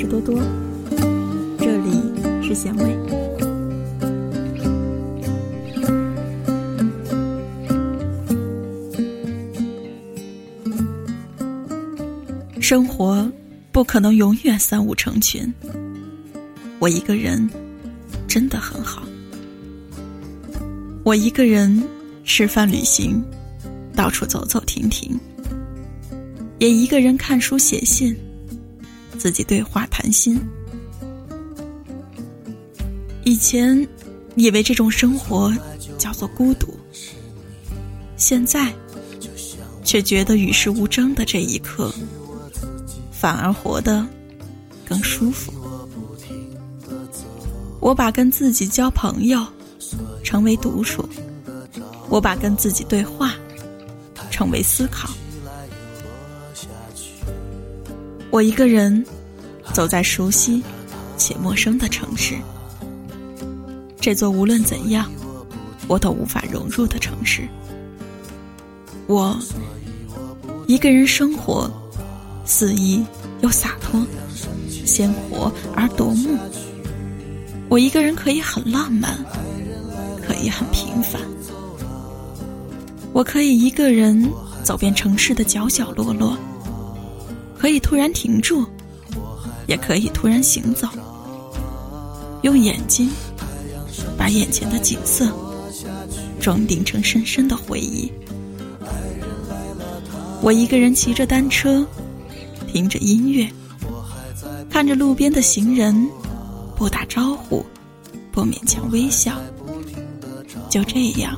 是多多，这里是咸味。生活不可能永远三五成群，我一个人真的很好。我一个人吃饭、旅行，到处走走停停，也一个人看书、写信。自己对话谈心。以前以为这种生活叫做孤独，现在却觉得与世无争的这一刻，反而活得更舒服。我把跟自己交朋友成为独处，我把跟自己对话成为思考。我一个人走在熟悉且陌生的城市，这座无论怎样我都无法融入的城市。我一个人生活，肆意又洒脱，鲜活而夺目。我一个人可以很浪漫，可以很平凡。我可以一个人走遍城市的角角落落。可以突然停住，也可以突然行走。用眼睛把眼前的景色装订成深深的回忆。我一个人骑着单车，听着音乐，看着路边的行人，不打招呼，不勉强微笑，就这样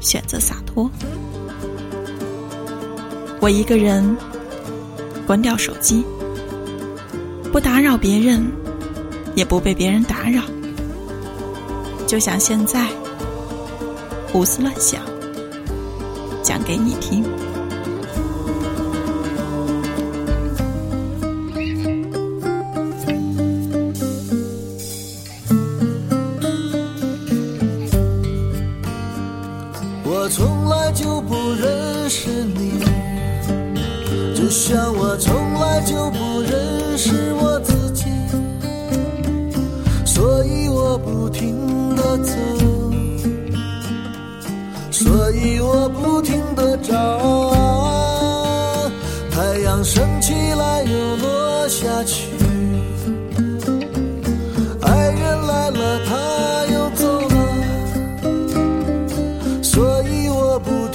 选择洒脱。我一个人。关掉手机，不打扰别人，也不被别人打扰，就像现在，胡思乱想，讲给你听。我从来就不认识你。就像我从来就不认识我自己，所以我不停的走，所以我不停的找。太阳升起来又落下去，爱人来了他又走了，所以我不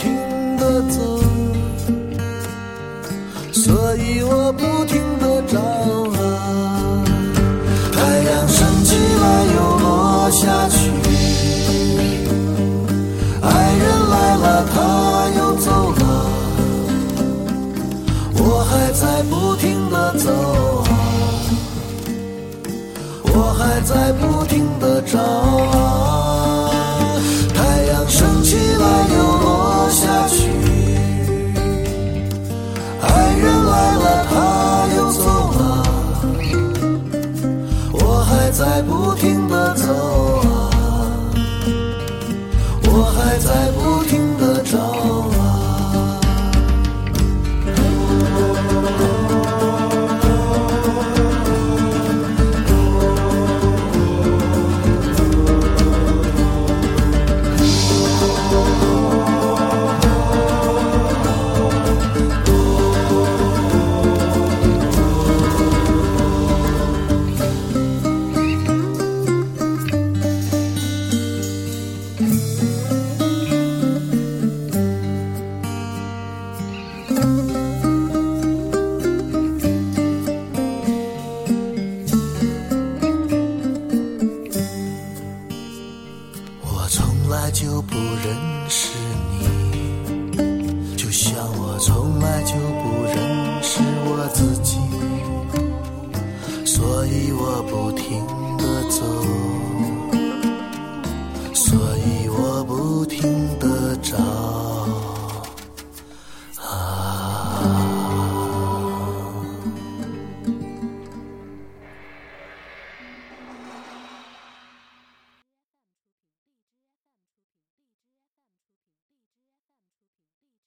所以我不停的找啊，太阳升起来又落下去，爱人来了他又走了，我还在不停的走啊，我还在不停的找在不停的走。不认识。